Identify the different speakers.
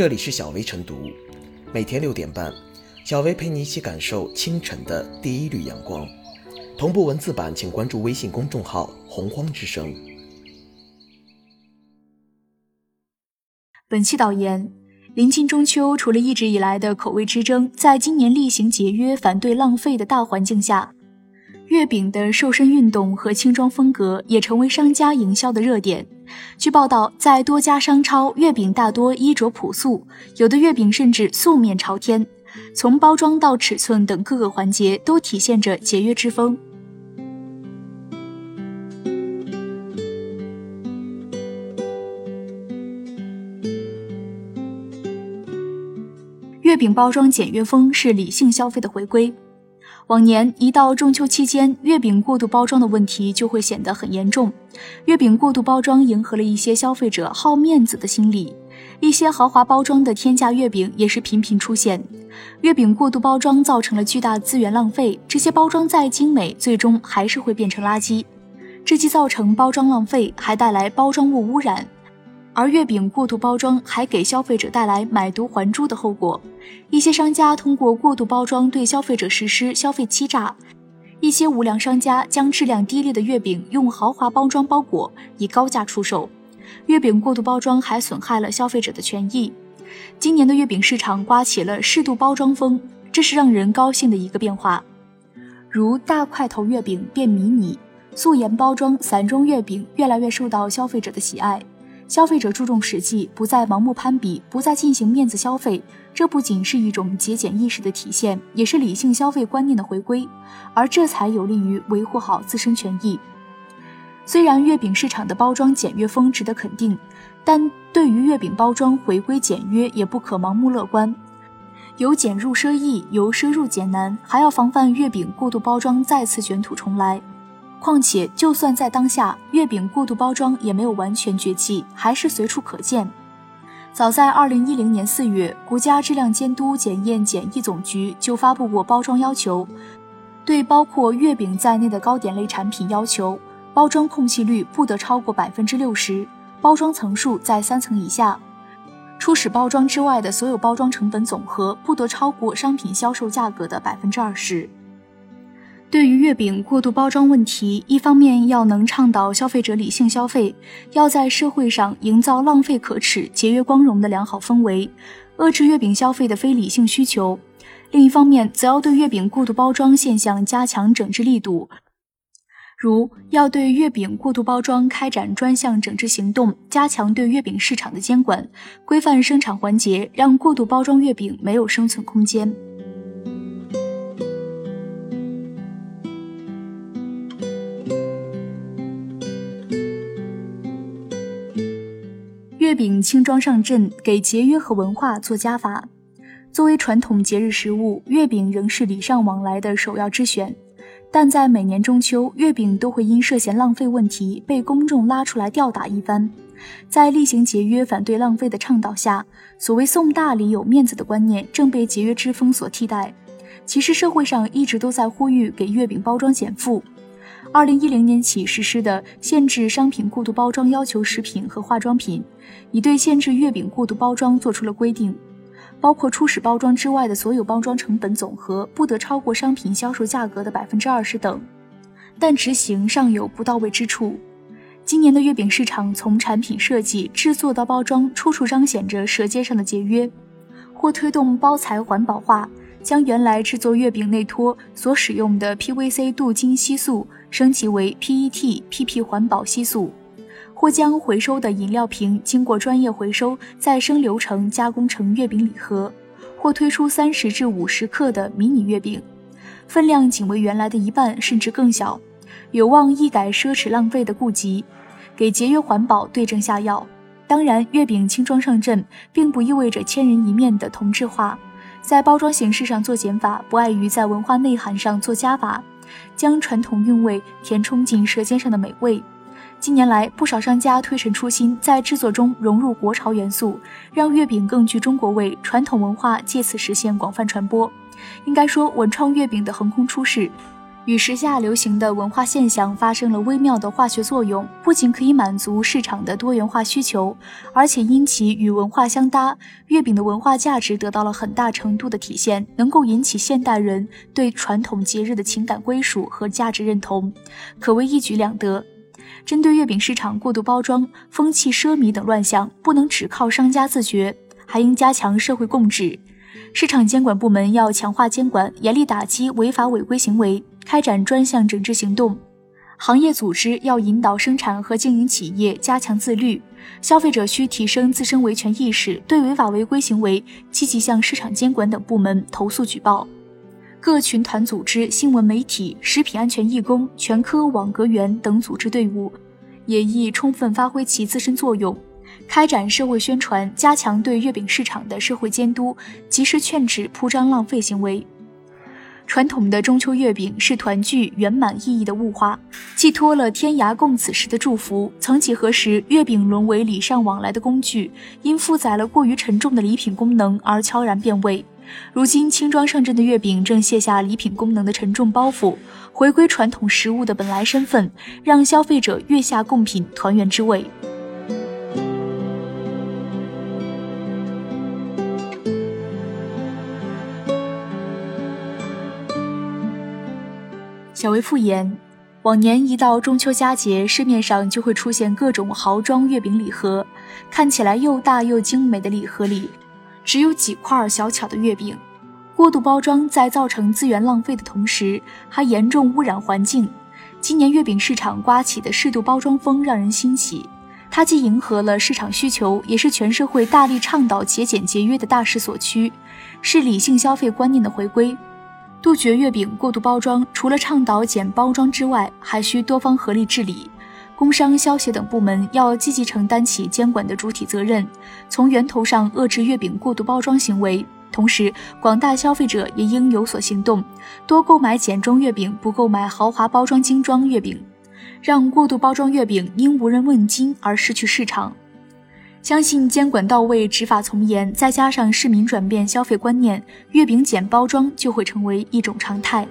Speaker 1: 这里是小薇晨读，每天六点半，小薇陪你一起感受清晨的第一缕阳光。同步文字版，请关注微信公众号“洪荒之声”。
Speaker 2: 本期导言：临近中秋，除了一直以来的口味之争，在今年厉行节约、反对浪费的大环境下，月饼的瘦身运动和轻装风格也成为商家营销的热点。据报道，在多家商超，月饼大多衣着朴素，有的月饼甚至素面朝天，从包装到尺寸等各个环节都体现着节约之风。月饼包装简约风是理性消费的回归。往年一到中秋期间，月饼过度包装的问题就会显得很严重。月饼过度包装迎合了一些消费者好面子的心理，一些豪华包装的天价月饼也是频频出现。月饼过度包装造成了巨大资源浪费，这些包装再精美，最终还是会变成垃圾。这既造成包装浪费，还带来包装物污染。而月饼过度包装还给消费者带来买椟还珠的后果，一些商家通过过度包装对消费者实施消费欺诈，一些无良商家将质量低劣的月饼用豪华包装包裹，以高价出售。月饼过度包装还损害了消费者的权益。今年的月饼市场刮起了适度包装风，这是让人高兴的一个变化。如大块头月饼变迷你，素颜包装散装月饼越来越受到消费者的喜爱。消费者注重实际，不再盲目攀比，不再进行面子消费。这不仅是一种节俭意识的体现，也是理性消费观念的回归，而这才有利于维护好自身权益。虽然月饼市场的包装简约风值得肯定，但对于月饼包装回归简约，也不可盲目乐观。由俭入奢易，由奢入俭难，还要防范月饼过度包装再次卷土重来。况且，就算在当下，月饼过度包装也没有完全绝迹，还是随处可见。早在二零一零年四月，国家质量监督检验检疫总局就发布过包装要求，对包括月饼在内的糕点类产品要求，包装空隙率不得超过百分之六十，包装层数在三层以下，初始包装之外的所有包装成本总和不得超过商品销售价格的百分之二十。对于月饼过度包装问题，一方面要能倡导消费者理性消费，要在社会上营造浪费可耻、节约光荣的良好氛围，遏制月饼消费的非理性需求；另一方面，则要对月饼过度包装现象加强整治力度，如要对月饼过度包装开展专项整治行动，加强对月饼市场的监管，规范生产环节，让过度包装月饼没有生存空间。饼轻装上阵，给节约和文化做加法。作为传统节日食物，月饼仍是礼尚往来的首要之选。但在每年中秋，月饼都会因涉嫌浪费问题被公众拉出来吊打一番。在厉行节约、反对浪费的倡导下，所谓送大礼有面子的观念正被节约之风所替代。其实社会上一直都在呼吁给月饼包装减负。二零一零年起实施的限制商品过度包装要求食品和化妆品，已对限制月饼过度包装做出了规定，包括初始包装之外的所有包装成本总和不得超过商品销售价格的百分之二十等。但执行尚有不到位之处。今年的月饼市场，从产品设计、制作到包装，处处彰显着舌尖上的节约，或推动包材环保化。将原来制作月饼内托所使用的 PVC 镀金吸塑升级为 PET PP 环保吸塑，或将回收的饮料瓶经过专业回收再生流程加工成月饼礼盒，或推出三十至五十克的迷你月饼，分量仅为原来的一半甚至更小，有望一改奢侈浪费的痼疾，给节约环保对症下药。当然，月饼轻装上阵，并不意味着千人一面的同质化。在包装形式上做减法，不碍于在文化内涵上做加法，将传统韵味填充进舌尖上的美味。近年来，不少商家推陈出新，在制作中融入国潮元素，让月饼更具中国味，传统文化借此实现广泛传播。应该说，文创月饼的横空出世，与时下流行的文化现象发生了微妙的化学作用，不仅可以满足市场的多元化需求，而且因其与文化相搭，月饼的文化价值得到了很大程度的体现，能够引起现代人对传统节日的情感归属和价值认同，可谓一举两得。针对月饼市场过度包装、风气奢靡等乱象，不能只靠商家自觉，还应加强社会共治。市场监管部门要强化监管，严厉打击违法违规行为。开展专项整治行动，行业组织要引导生产和经营企业加强自律，消费者需提升自身维权意识，对违法违规行为积极向市场监管等部门投诉举报。各群团组织、新闻媒体、食品安全义工、全科网格员等组织队伍，也宜充分发挥其自身作用，开展社会宣传，加强对月饼市场的社会监督，及时劝止铺张浪费行为。传统的中秋月饼是团聚圆满意义的物化，寄托了天涯共此时的祝福。曾几何时，月饼沦为礼尚往来的工具，因负载了过于沉重的礼品功能而悄然变味。如今，轻装上阵的月饼正卸下礼品功能的沉重包袱，回归传统食物的本来身份，让消费者月下共品团圆之味。小薇复言，往年一到中秋佳节，市面上就会出现各种豪装月饼礼盒，看起来又大又精美的礼盒里，只有几块小巧的月饼。过度包装在造成资源浪费的同时，还严重污染环境。今年月饼市场刮起的适度包装风让人欣喜，它既迎合了市场需求，也是全社会大力倡导节俭节约的大势所趋，是理性消费观念的回归。杜绝月饼过度包装，除了倡导减包装之外，还需多方合力治理。工商、消协等部门要积极承担起监管的主体责任，从源头上遏制月饼过度包装行为。同时，广大消费者也应有所行动，多购买简装月饼，不购买豪华包装精装月饼，让过度包装月饼因无人问津而失去市场。相信监管到位、执法从严，再加上市民转变消费观念，月饼简包装就会成为一种常态。